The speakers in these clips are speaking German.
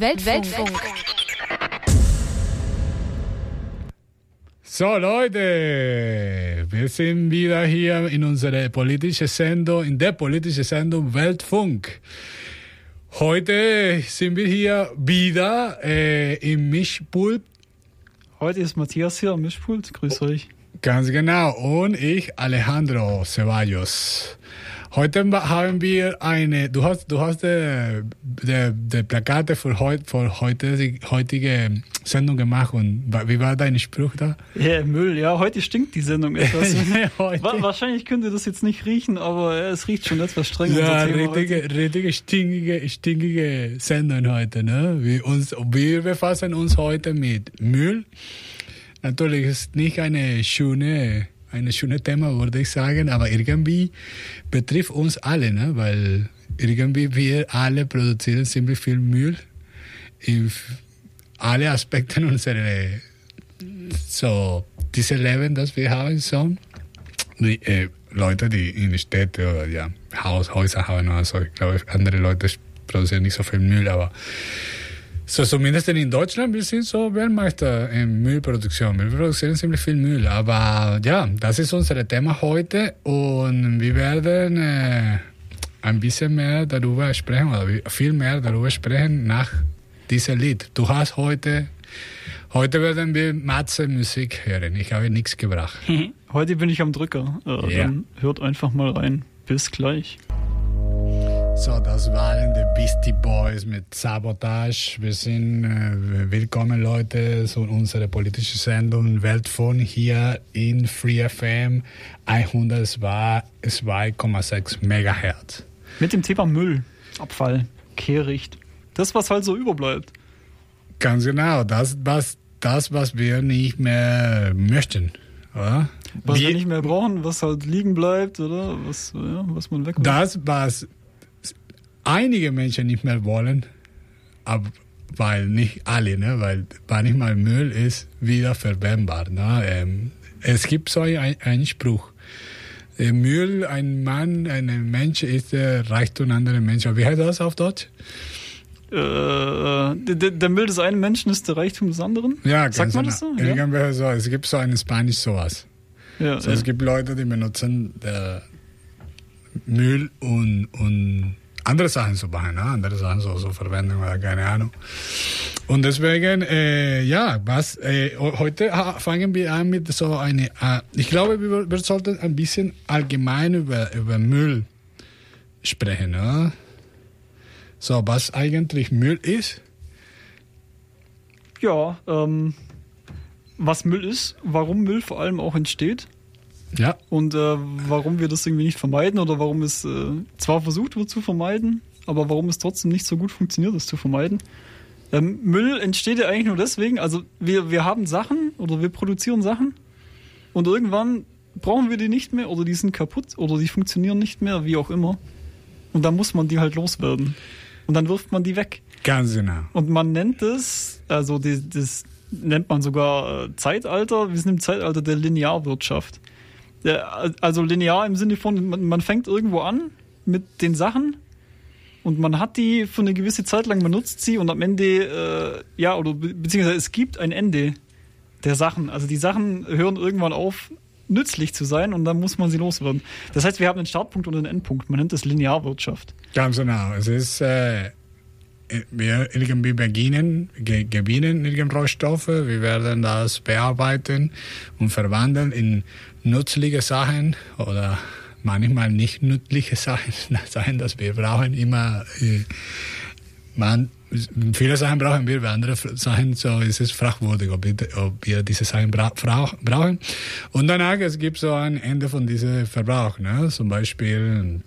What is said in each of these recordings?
Weltfunk. Weltfunk. So Leute, wir sind wieder hier in unserer politischen Sendung, in der politischen Sendung Weltfunk. Heute sind wir hier wieder äh, im Mischpult. Heute ist Matthias hier am Mischpult. Grüß euch. Ganz genau. Und ich, Alejandro Ceballos. Heute haben wir eine, du hast, du hast die, die, die Plakate für, heut, für heute, die heutige Sendung gemacht und wie war dein Spruch da? Ja, Müll, ja, heute stinkt die Sendung etwas. Wahrscheinlich könnt ihr das jetzt nicht riechen, aber es riecht schon etwas strenger. Ja, richtige, richtige stinkige, stinkige Sendung heute, ne? Wir, uns, wir befassen uns heute mit Müll. Natürlich ist nicht eine schöne ein schönes Thema, würde ich sagen, aber irgendwie betrifft uns alle, ne? weil irgendwie wir alle produzieren ziemlich viel Müll in alle Aspekte unserer so diese Leben, das wir haben, so die, äh, Leute, die in Städte oder ja Haus, Häuser haben, also ich glaube andere Leute produzieren nicht so viel Müll, aber so, zumindest in Deutschland, wir sind so Weltmeister in Müllproduktion. Wir produzieren ziemlich viel Müll. Aber ja, das ist unser Thema heute und wir werden äh, ein bisschen mehr darüber sprechen oder viel mehr darüber sprechen nach diesem Lied. Du hast heute, heute werden wir Matze Musik hören. Ich habe nichts gebracht. heute bin ich am Drücker. Äh, ja. Dann hört einfach mal rein. Bis gleich. So, das waren die Beastie Boys mit Sabotage. Wir sind äh, willkommen, Leute, zu unserer politischen Sendung Weltfon hier in Free FM 102,6 Megahertz. Mit dem Thema Müll, Abfall, Kehricht. Das, was halt so überbleibt. Ganz genau, das, was, das, was wir nicht mehr möchten. Oder? Was wir, wir nicht mehr brauchen, was halt liegen bleibt, oder? Was, ja, was man weg Das, was einige Menschen nicht mehr wollen, aber weil nicht alle, ne? weil manchmal Müll ist wieder verwendbar. Ne? Ähm, es gibt so einen Spruch. Der Müll, ein Mann, ein Mensch ist der Reichtum anderer Menschen. Wie heißt das auf Deutsch? Äh, der, der, Müll des einen Menschen ist der Reichtum des anderen? Ja, Sagt man das so? Ja? so? Es gibt so in Spanisch sowas. Ja, so, ja. Es gibt Leute, die benutzen äh, Müll und, und andere Sachen zu machen, ne? andere Sachen so, so verwenden oder keine Ahnung. Und deswegen, äh, ja, was, äh, heute fangen wir an mit so eine, äh, ich glaube, wir, wir, sollten ein bisschen allgemein über, über Müll sprechen. Ne? So, was eigentlich Müll ist? Ja, ähm, was Müll ist, warum Müll vor allem auch entsteht ja. Und äh, warum wir das irgendwie nicht vermeiden oder warum es äh, zwar versucht wird zu vermeiden, aber warum es trotzdem nicht so gut funktioniert, es zu vermeiden. Ähm, Müll entsteht ja eigentlich nur deswegen, also wir, wir haben Sachen oder wir produzieren Sachen und irgendwann brauchen wir die nicht mehr oder die sind kaputt oder die funktionieren nicht mehr, wie auch immer. Und dann muss man die halt loswerden. Und dann wirft man die weg. Ganz genau. Und man nennt es, also die, das nennt man sogar äh, Zeitalter, wir sind im Zeitalter der Linearwirtschaft also linear im Sinne von, man, man fängt irgendwo an mit den Sachen und man hat die für eine gewisse Zeit lang benutzt sie und am Ende, äh, ja, oder be beziehungsweise es gibt ein Ende der Sachen. Also die Sachen hören irgendwann auf, nützlich zu sein und dann muss man sie loswerden. Das heißt, wir haben einen Startpunkt und einen Endpunkt. Man nennt das Linearwirtschaft. Ganz genau. Es ist, äh, wir irgendwie beginnen, ge gewinnen irgendwelche Rohstoffe, wir werden das bearbeiten und verwandeln in nützliche Sachen oder manchmal nicht nützliche Sachen, Sachen, dass wir brauchen immer, äh, man, viele Sachen brauchen wir, bei anderen Sachen so ist es fragwürdig, ob wir, ob wir diese Sachen bra brauchen. Und danach es gibt so ein Ende von diesem Verbrauch, ne? zum Beispiel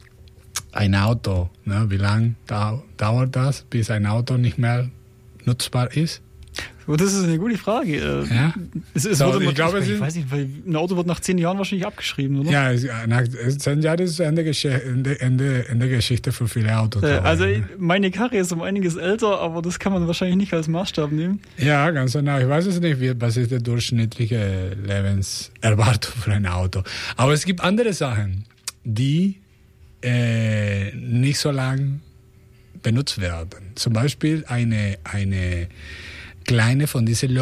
ein Auto, ne? wie lange dauert das, bis ein Auto nicht mehr nutzbar ist? Das ist eine gute Frage. Äh, ja? Es, es so, wurde ich, glaube, ich, ich weiß nicht, weil ein Auto wird nach zehn Jahren wahrscheinlich abgeschrieben, oder? Ja, nach zehn Jahren ist Ende, Ende, Ende, Ende Geschichte für viele Autos. Äh, also meine Karre ist um einiges älter, aber das kann man wahrscheinlich nicht als Maßstab nehmen. Ja, ganz genau. Ich weiß es nicht, wie, was ist die durchschnittliche Lebenserwartung für ein Auto. Aber es gibt andere Sachen, die äh, nicht so lang benutzt werden. Zum Beispiel eine, eine kleine von diesen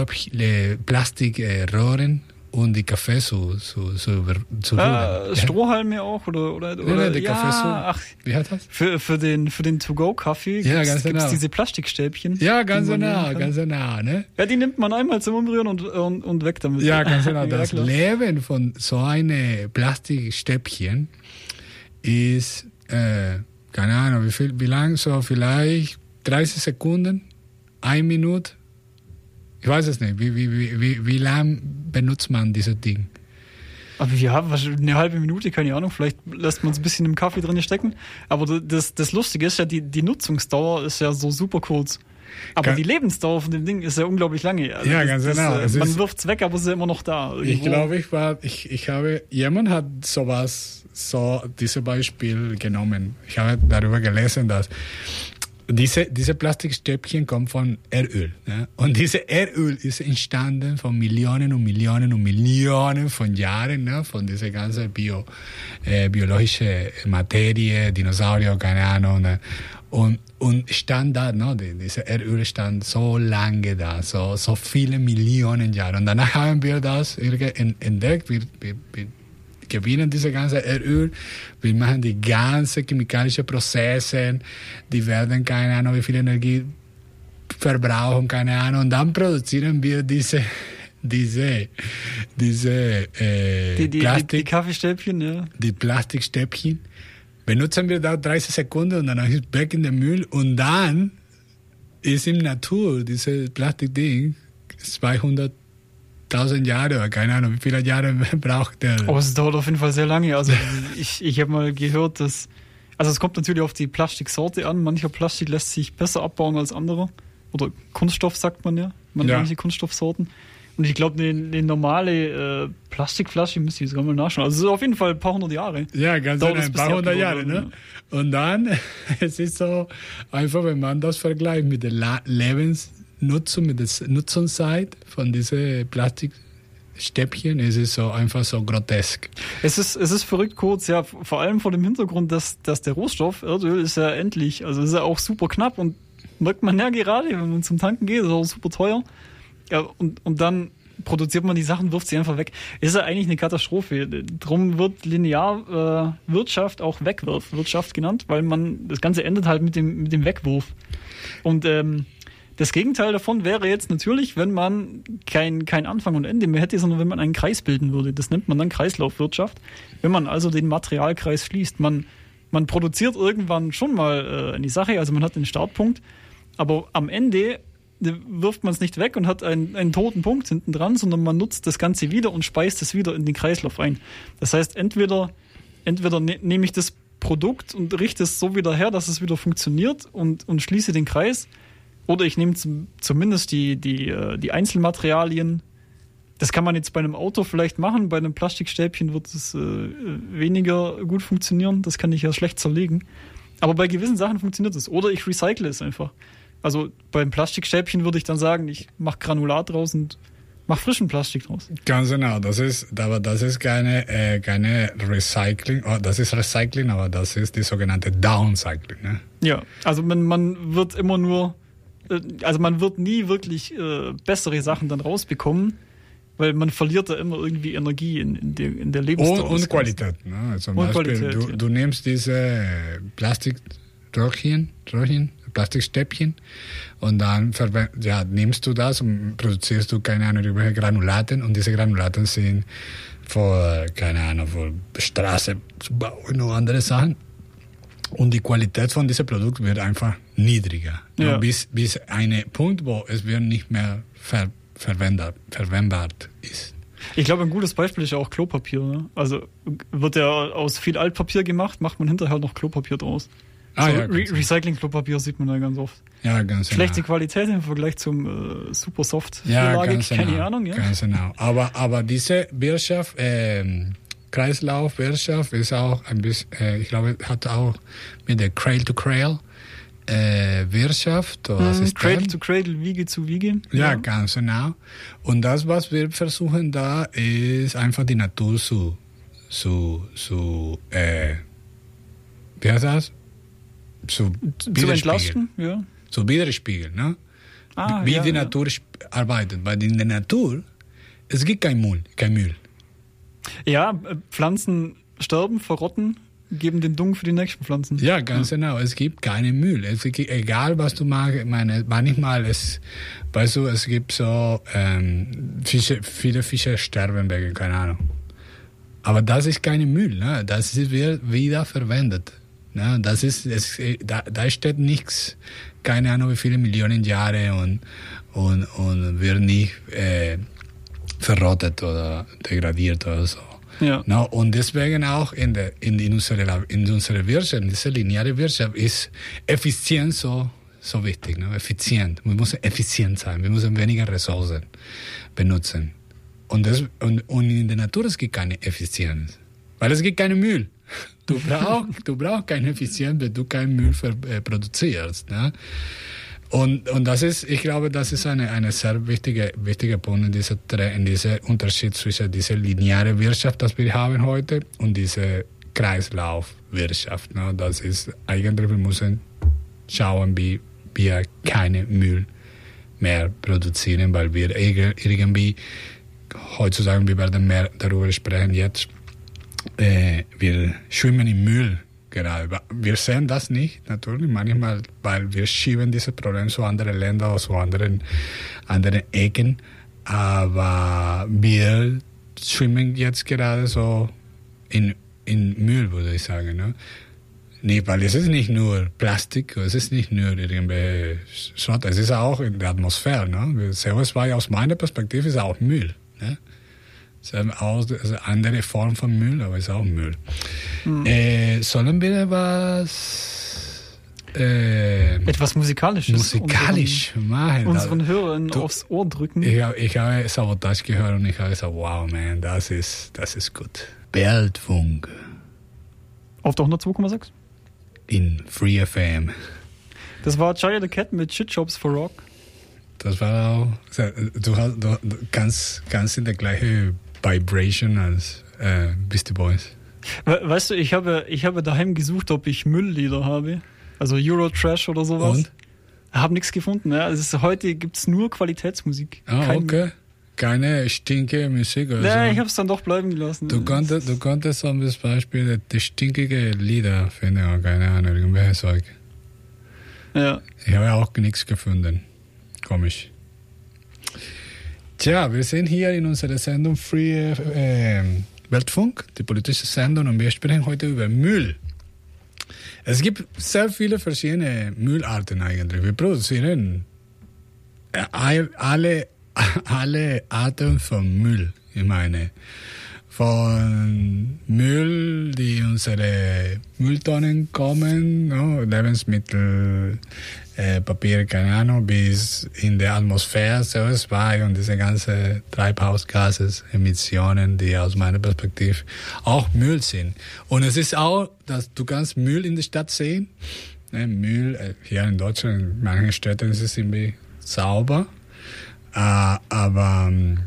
Plastikrohren und die Kaffee so, so, so, so ah, Strohhalme auch oder oder, oder ja, der ja, Kaffee so. Ach, wie hat das? Für, für den für den To-Go-Kaffee ja, ganz genau. diese Plastikstäbchen. Ja, ganz genau, ganz genau, ne? Ja, die nimmt man einmal zum Umrühren und, und, und weg damit. Ja, ganz genau. Das ja, Leben von so einem Plastikstäbchen ist, äh, keine Ahnung, wie viel, wie lang so, vielleicht 30 Sekunden, eine Minute ich weiß es nicht. Wie, wie, wie, wie, wie lang benutzt man dieses Ding? Aber ja, eine halbe Minute, keine Ahnung, vielleicht lässt man es ein bisschen im Kaffee drin stecken. Aber das, das Lustige ist ja, die, die Nutzungsdauer ist ja so super kurz. Aber Ga die Lebensdauer von dem Ding ist ja unglaublich lange. Also ja, das, ganz genau. Das, äh, man wirft es weg, aber es ist ja immer noch da. Irgendwo. Ich glaube, ich war, ich, ich habe, jemand hat sowas, so dieses Beispiel genommen. Ich habe darüber gelesen, dass diese, diese Plastikstäbchen kommen von Erdöl. Ne? Und dieses Erdöl ist entstanden von Millionen und Millionen und Millionen von Jahren, ne? von dieser ganzen Bio, äh, biologischen Materie, Dinosaurier, keine Ahnung. Ne? Und, und stand da, ne? Diese Erdöl stand so lange da, so, so viele Millionen Jahre. Und danach haben wir das entdeckt. Wir, wir, wir gewinnen diese ganze Erdöl, wir machen die ganzen chemikalischen Prozesse, die werden keine Ahnung, wie viel Energie verbrauchen, keine Ahnung, und dann produzieren wir diese diese diese äh, die, die, Plastik, die, die Kaffeestäbchen, ja. Die Plastikstäbchen benutzen wir da 30 Sekunden und dann ist es weg in den Müll und dann ist im Natur dieses Plastikding 200 1000 Jahre oder keine Ahnung, wie viele Jahre braucht der. Oh, es dauert auf jeden Fall sehr lange. Also ich, ich habe mal gehört, dass. Also es kommt natürlich auf die Plastiksorte an. Mancher Plastik lässt sich besser abbauen als andere. Oder Kunststoff sagt man ja. Man ja. Manche Kunststoffsorten. Und ich glaube, eine, eine, normale äh, Plastikflasche müsste ich sogar mal nachschauen. Also auf jeden Fall ein paar hundert Jahre. Ja, ganz genau, ein paar hundert Jahre. Ne? Und dann, es ist so einfach, wenn man das vergleicht mit der Lebens Nutzung, mit der Nutzungszeit von diesen Plastikstäbchen ist es so einfach so grotesk. Es ist, es ist verrückt kurz, ja, vor allem vor dem Hintergrund, dass, dass der Rohstoff, Erdöl, ist ja endlich, also ist ja auch super knapp und merkt man ja gerade, wenn man zum Tanken geht, ist auch super teuer. Ja, und, und dann produziert man die Sachen, wirft sie einfach weg. Ist ja eigentlich eine Katastrophe. Drum wird Linearwirtschaft äh, auch Wegwirfwirtschaft genannt, weil man das Ganze endet halt mit dem, mit dem Wegwurf. Und ähm, das Gegenteil davon wäre jetzt natürlich, wenn man kein, kein Anfang und Ende mehr hätte, sondern wenn man einen Kreis bilden würde. Das nennt man dann Kreislaufwirtschaft. Wenn man also den Materialkreis schließt. Man, man produziert irgendwann schon mal äh, eine Sache, also man hat den Startpunkt, aber am Ende wirft man es nicht weg und hat einen, einen toten Punkt hinten dran, sondern man nutzt das Ganze wieder und speist es wieder in den Kreislauf ein. Das heißt, entweder, entweder ne, nehme ich das Produkt und richte es so wieder her, dass es wieder funktioniert und, und schließe den Kreis, oder ich nehme zumindest die, die, äh, die Einzelmaterialien. Das kann man jetzt bei einem Auto vielleicht machen, bei einem Plastikstäbchen wird es äh, weniger gut funktionieren. Das kann ich ja schlecht zerlegen. Aber bei gewissen Sachen funktioniert es. Oder ich recycle es einfach. Also beim Plastikstäbchen würde ich dann sagen, ich mache Granulat draus und mache frischen Plastik draus. Ganz genau, das ist, aber das ist keine, äh, keine Recycling, oh, das ist Recycling, aber das ist die sogenannte Downcycling. Ne? Ja, also man, man wird immer nur also man wird nie wirklich äh, bessere Sachen dann rausbekommen, weil man verliert da immer irgendwie Energie in, in, der, in der Lebensdauer. Und, und Qualität. Ne? Also zum und Beispiel, Qualität, du, ja. du nimmst diese Plastikröhrchen, Röhrchen, Plastikstäbchen und dann ja, nimmst du das und produzierst du keine Ahnung irgendwelche Granulaten und diese Granulaten sind für, keine Ahnung, für Straße zu bauen und andere Sachen. Und die Qualität von diesem Produkt wird einfach niedriger. Ja. Bis, bis ein Punkt, wo es wird nicht mehr ver, verwendet, verwendbar ist. Ich glaube, ein gutes Beispiel ist ja auch Klopapier. Ne? Also wird ja aus viel Altpapier gemacht, macht man hinterher noch Klopapier draus. Ah, so ja, Re Recycling-Klopapier sieht man da ganz oft. Ja, ganz genau. Schlechte Qualität im Vergleich zum äh, super soft ja, ganz keine genau. Ahnung. Ja? Ganz genau. Aber, aber diese Wirtschaft, ähm, Kreislaufwirtschaft ist auch ein bisschen, äh, ich glaube, hat auch mit der Cradle to Cradle äh, Wirtschaft oder mhm, Cradle to Cradle, Wiege zu Wiege. Ja, ja, ganz genau. Und das, was wir versuchen da, ist einfach die Natur zu, zu, zu äh, wie heißt das? zu, Zu entlasten, ja. Zu widerspiegeln, ne? Ah, wie ja, die. Natur arbeitet. Weil in der Natur, es gibt kein Müll, kein Müll. Ja, äh, Pflanzen sterben, verrotten, geben den Dung für die nächsten Pflanzen. Ja, ganz genau. Es gibt keinen Müll. Es gibt, egal was du magst, meine, manchmal es, weißt du, es gibt so ähm, Fische, viele Fische sterben wegen, keine Ahnung. Aber das ist kein Müll, ne? Das wird wieder verwendet. Ne? Das ist, es, da, da steht nichts, keine Ahnung wie viele Millionen Jahre und, und, und wird nicht äh, verrottet oder degradiert oder so. Ja. No, und deswegen auch in, der, in, in, unserer, in unserer Wirtschaft, in dieser lineare Wirtschaft, ist Effizienz so, so wichtig. Ne? Effizient. Wir müssen effizient sein. Wir müssen weniger Ressourcen benutzen. Und, das, und, und in der Natur es gibt keine Effizienz. Weil es gibt keinen Müll. Du brauchst, du brauchst keine Effizienz, wenn du keinen Müll äh, produzierst. Ne? Und, und das ist, ich glaube, das ist eine, eine sehr wichtige, wichtige Punkt in dieser, in diesem Unterschied zwischen dieser linearen Wirtschaft, das wir haben heute, und diese Kreislaufwirtschaft. Ne? Das ist eigentlich, wir müssen schauen, wie wir keine Müll mehr produzieren, weil wir irg- irgendwie heutzutage, wir werden mehr darüber sprechen jetzt, äh, wir schwimmen im Müll gerade. Wir sehen das nicht, natürlich, manchmal, weil wir schieben dieses Problem zu anderen Ländern zu anderen, anderen Ecken, aber wir schwimmen jetzt gerade so in, in Müll, würde ich sagen. Ne? Nee, weil es ist nicht nur Plastik, es ist nicht nur irgendwelche Schrott, es ist auch in der Atmosphäre. Ne? CO2 aus meiner Perspektive ist auch Müll. Ne? Es ist auch also eine andere Form von Müll, aber es ist auch Müll. Äh, sollen wir was äh, Etwas Musikalisches. musikalisch machen? Unseren, unseren Hörern Du- aufs Ohr drücken. Ich habe ich habe Sabotage gehört und ich habe gesagt, wow, man, das ist, das ist gut. Weltfunk Auf der 102,6. in Free FM. Das war Jaya the Cat mit Shit Shops for Rock. Das war auch, du, hast, du, du kannst, kannst in der gleichen Vibration als äh, Beastie Boys. We weißt du, ich habe, ich habe daheim gesucht, ob ich Mülllieder habe. Also Eurotrash oder sowas. Und? Habe nichts gefunden. Ja. Also heute gibt es nur Qualitätsmusik. Ah, Kein okay. Keine stinke Musik oder Nee, so. ich habe es dann doch bleiben gelassen. Du konntest, du konntest zum Beispiel die stinkige Lieder finden, oder keine Ahnung, irgendwelche Zeug. Ja. Ich habe auch nichts gefunden. Komisch. Tja, wir sind hier in unserer Sendung Free äh, Weltfunk, die politische Sendung, und wir sprechen heute über Müll. Es gibt sehr viele verschiedene Müllarten eigentlich. Wir produzieren äh, all- alle, alle Arten von Müll, ich meine. Von Müll, die unsere Mülltonnen kommen, no? Lebensmittel, äh, Papier, keine Ahnung, bis in der Atmosphäre CO2 und diese ganzen Treibhausgases, Emissionen, die aus meiner Perspektive auch Müll sind. Und es ist auch, dass du kannst Müll in der Stadt sehen. Ne, Müll, äh, hier in Deutschland, in manchen Städten ist es irgendwie sauber, äh, aber ähm,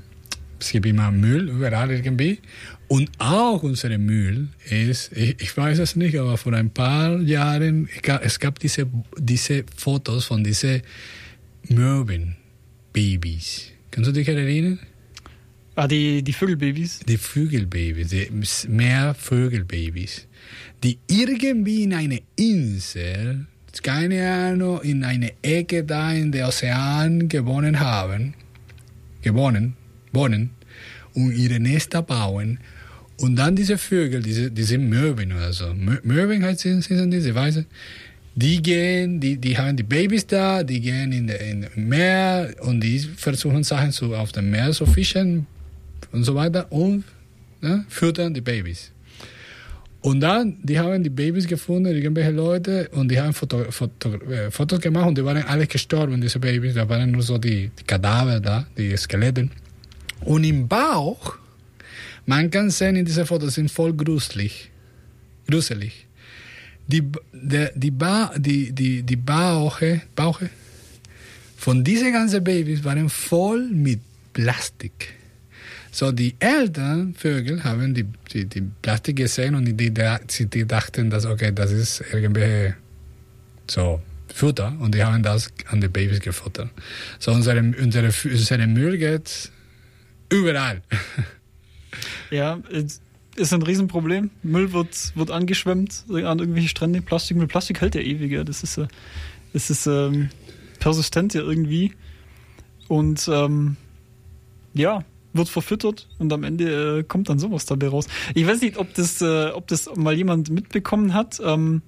es gibt immer Müll überall irgendwie. Und auch unser Müll ist, ich, ich weiß es nicht, aber vor ein paar Jahren, es gab diese, diese Fotos von diesen Möwen-Babys. Kannst du dich erinnern? Ah, die, die Vögelbabys. Die Vögelbabys, die Meervögelbabys, die irgendwie in eine Insel, keine Ahnung, in eine Ecke da in der Ozean gewonnen haben, gewonnen, wohnen und ihre Nester bauen und dann diese Vögel, diese, diese Möwen oder so, Mö- Möwen heißt sind, sind diese, du, die gehen, die, die haben die Babys da, die gehen in das Meer und die versuchen Sachen zu, auf dem Meer zu fischen und so weiter und ne, füttern die Babys. Und dann, die haben die Babys gefunden, irgendwelche Leute, und die haben Foto, Foto, äh, Fotos gemacht und die waren alle gestorben, diese Babys. Da waren nur so die, die Kadaver da, die Skelette. Und im Bauch, man kann sehen in diesen Fotos, sind voll gruselig. Gruselig. Die, der, die, ba, die, die, die Bauche, Bauche von diesen ganzen Babys waren voll mit Plastik. So, die Eltern, Vögel, haben die, die, die Plastik gesehen und die, die, die dachten, dass, okay, das ist irgendwelche so Futter und die haben das an die Babys gefuttert. So unsere, unsere, unsere Müll geht überall. Ja, ist ein Riesenproblem. Müll wird, wird angeschwemmt an irgendwelche Strände. Plastikmüll. Plastik hält ja ewig. Das ist, das ist ähm, persistent ja irgendwie. Und ähm, ja, wird verfüttert und am Ende äh, kommt dann sowas dabei raus. Ich weiß nicht, ob das, äh, ob das mal jemand mitbekommen hat. Ähm,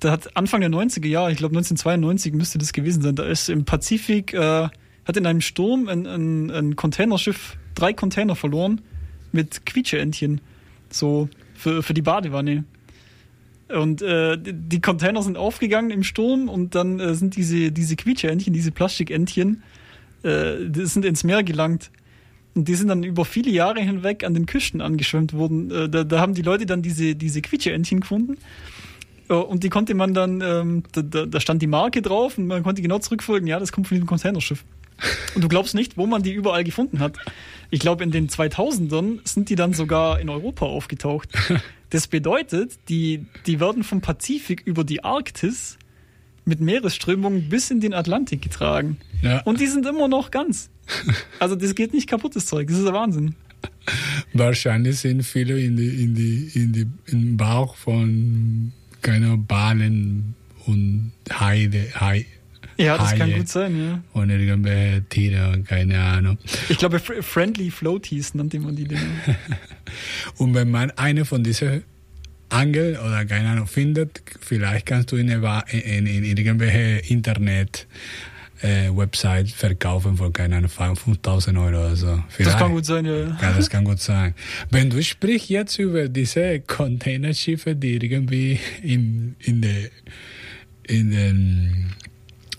da hat Anfang der 90er Jahre, ich glaube 1992 müsste das gewesen sein, da ist im Pazifik, äh, hat in einem Sturm ein, ein, ein Containerschiff drei Container verloren mit Quietscheentchen. So für, für die Badewanne. Und äh, die Container sind aufgegangen im Sturm und dann äh, sind diese, diese Quietscheentchen, diese Plastikentchen, äh, die sind ins Meer gelangt. Und die sind dann über viele Jahre hinweg an den Küsten angeschwemmt worden. Äh, da, da haben die Leute dann diese, diese Quietscheentchen gefunden. Äh, und die konnte man dann, ähm, da, da stand die Marke drauf und man konnte genau zurückfolgen, ja, das kommt von diesem Containerschiff. Und du glaubst nicht, wo man die überall gefunden hat. Ich glaube, in den 2000ern sind die dann sogar in Europa aufgetaucht. Das bedeutet, die, die werden vom Pazifik über die Arktis mit Meeresströmungen bis in den Atlantik getragen. Ja. Und die sind immer noch ganz. Also das geht nicht kaputt, das Zeug. Das ist der Wahnsinn. Wahrscheinlich sind viele in die, in die, in die, im Bauch von keiner Bahnen und Heide, Heide ja, das Haie kann gut sein, ja. Und irgendwelche Tiere, keine Ahnung. Ich glaube, Friendly Floaties nannte man die Dinge. und wenn man eine von diesen Angel oder keine Ahnung findet, vielleicht kannst du in, in, in irgendwelche Internet äh, Website verkaufen für keine Ahnung 5000 Euro oder so. Vielleicht. Das kann gut sein, ja. Ja, das kann gut sein. Wenn du sprichst jetzt über diese Containerschiffe, die irgendwie in, in, der, in den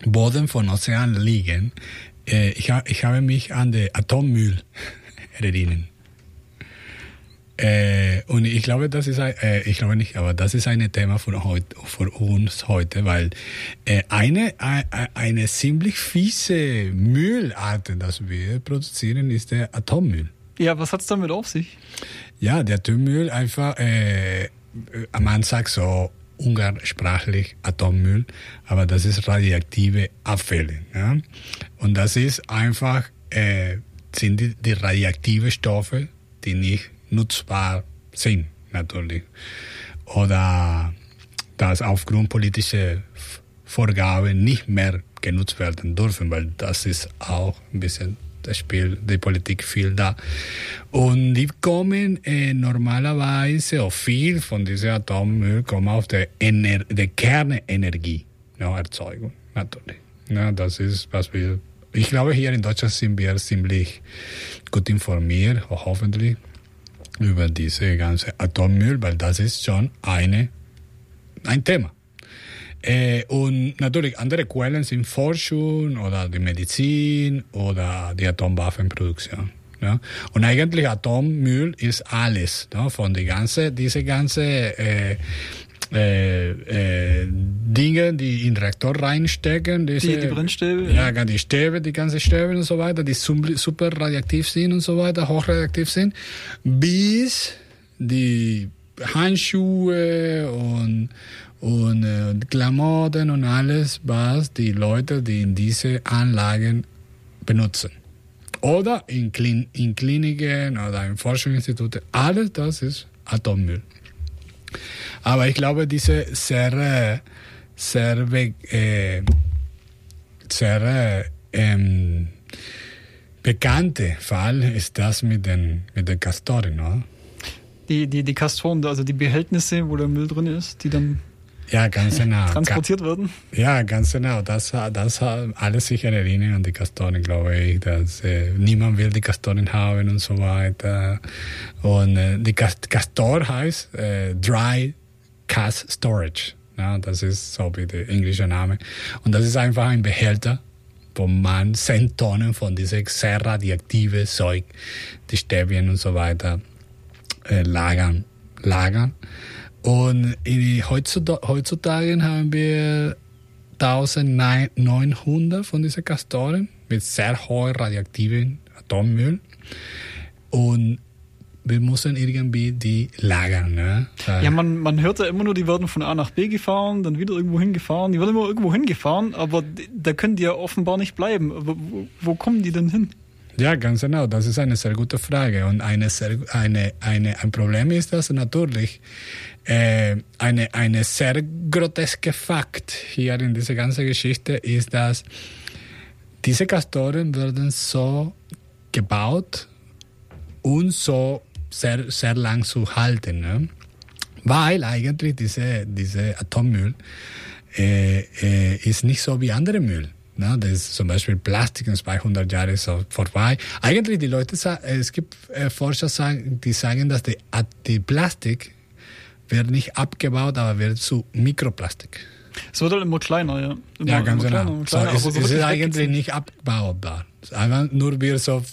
Boden von Ozean liegen, äh, ich, ha, ich habe mich an den Atommüll erinnern. Äh, und ich glaube, das ist ein, äh, ich glaube nicht, aber das ist ein Thema für, heut, für uns heute, weil äh, eine, eine, eine ziemlich fiese Müllart, das wir produzieren, ist der Atommüll. Ja, was hat es damit auf sich? Ja, der Atommüll einfach, äh, man sagt so ungarsprachlich Atommüll, aber das ist radioaktive Abfälle. Ja? Und das ist einfach, äh, sind die, die radioaktiven Stoffe, die nicht nutzbar sind, natürlich. Oder dass aufgrund politischer Vorgaben nicht mehr genutzt werden dürfen, weil das ist auch ein bisschen das Spiel, die Politik viel da. Und die kommen äh, normalerweise, auch viel von dieser Atommüll kommen auf der, Ener der Kernenergie, ja, Erzeugung, natürlich. Ja, das ist, was wir, ich glaube, hier in Deutschland sind wir ziemlich gut informiert, hoffentlich, über diese ganze Atommüll, weil das ist schon eine, ein Thema. Äh, und natürlich andere Quellen sind Forschung oder die Medizin oder die Atomwaffenproduktion. Ja? Und eigentlich Atommüll ist alles, ja? von die ganze, diese ganze äh, äh, äh, Dinge, die in Reaktor reinstecken. Diese, die, die Brennstäbe? Ja, die Stäbe, die ganzen Stäbe und so weiter, die super radioaktiv sind und so weiter, hochradioaktiv sind, bis die Handschuhe und und äh, Klamotten und alles, was die Leute, die in diese Anlagen benutzen. Oder in, Klin in Kliniken oder in Forschungsinstituten. Alles das ist Atommüll. Aber ich glaube, diese sehr, sehr, äh, sehr ähm, bekannte Fall ist das mit den, mit den Kastoren, oder? Die, die, die Kastoren, also die Behältnisse, wo der Müll drin ist, die dann ja, ganz genau. transportiert werden? Ja, ganz genau. Das, das alles sich erinnern an die Kastoren, glaube ich. Dass, äh, niemand will die Kastoren haben und so weiter. Und äh, die Castor heißt äh, Dry Cask Storage. Ja, das ist so wie der englische Name. Und das ist einfach ein Behälter, wo man 10 Tonnen von diesem sehr radioaktiven Zeug, die Stäbchen und so weiter, äh, lagern. lagern. Und heutzutage haben wir 1900 von diesen Kastoren mit sehr hohem radioaktiven Atommüll. Und wir müssen irgendwie die lagern. Ne? Ja, man, man hört ja immer nur, die werden von A nach B gefahren, dann wieder irgendwo hingefahren. Die werden immer irgendwo hingefahren, aber da können die ja offenbar nicht bleiben. Wo, wo kommen die denn hin? Ja, ganz genau. Das ist eine sehr gute Frage. Und eine, sehr, eine, eine, ein Problem ist das natürlich, äh, eine, eine sehr groteske Fakt hier in dieser ganzen Geschichte ist, dass diese Kastoren werden so gebaut und so sehr, sehr lang zu halten. Ne? Weil eigentlich diese, diese Atommüll äh, äh, ist nicht so wie andere Müll. Ne? Das ist zum Beispiel Plastik in 200 Jahren so vorbei. Eigentlich die Leute es gibt äh, Forscher, die sagen, dass die, die Plastik wird nicht abgebaut, aber wird zu Mikroplastik. Es wird halt immer kleiner, ja. Immer, ja, ganz genau. Kleiner, kleiner, so, es, so es ist eigentlich nicht abbaubar. Einfach nur wir so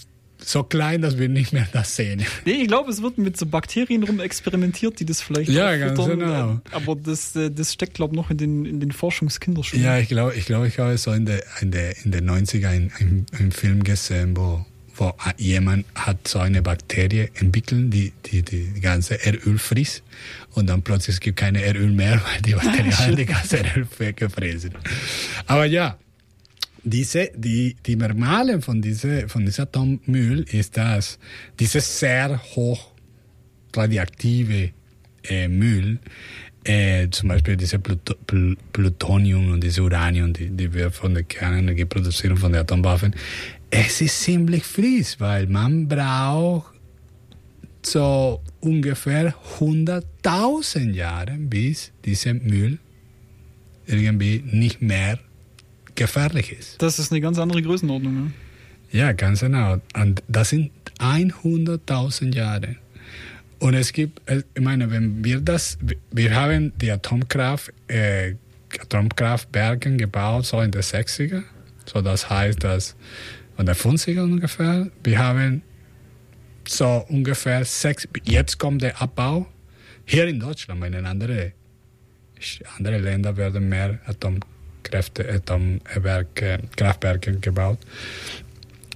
so klein, dass wir nicht mehr das sehen. Nee, ich glaube, es wird mit so Bakterien rum experimentiert, die das vielleicht Ja, ganz genau. Aber das, äh, das steckt, glaube ich, noch in den, in den Forschungskinderschuhen. Ja, ich glaube, ich, glaube, ich habe so in der, in der, in der 90er einen, einen, einen Film gesehen, wo, wo jemand hat so eine Bakterie entwickelt, die, die, die ganze Erdöl frisst und dann plötzlich gibt es keine Erdöl mehr, weil die Bakterie hat die ganze Erdöl weggefressen. Aber ja, diese, die, die Merkmale von dieser, von dieser Atommüll ist, dass dieses sehr hoch radioaktive äh, Müll, äh, zum Beispiel diese Plut Pl Plutonium und diese Uranium, die, die wir von der Kernenergie produzieren, von den Atomwaffen, es ist ziemlich fließ, weil man braucht so ungefähr 100.000 Jahre, bis dieser Müll irgendwie nicht mehr gefährlich ist. Das ist eine ganz andere Größenordnung. Ne? Ja, ganz genau. Und das sind 100.000 Jahre. Und es gibt, äh, ich meine, wenn wir das, wir haben die Atomkraft, äh, Atomkraftwerke gebaut, so in den 60er. So, das heißt, dass, den 50er ungefähr, wir haben so ungefähr sechs, jetzt kommt der Abbau. Hier in Deutschland, in anderen andere Länder werden mehr Atomkraft Kräfte, Atomwerke, Kraftwerke gebaut.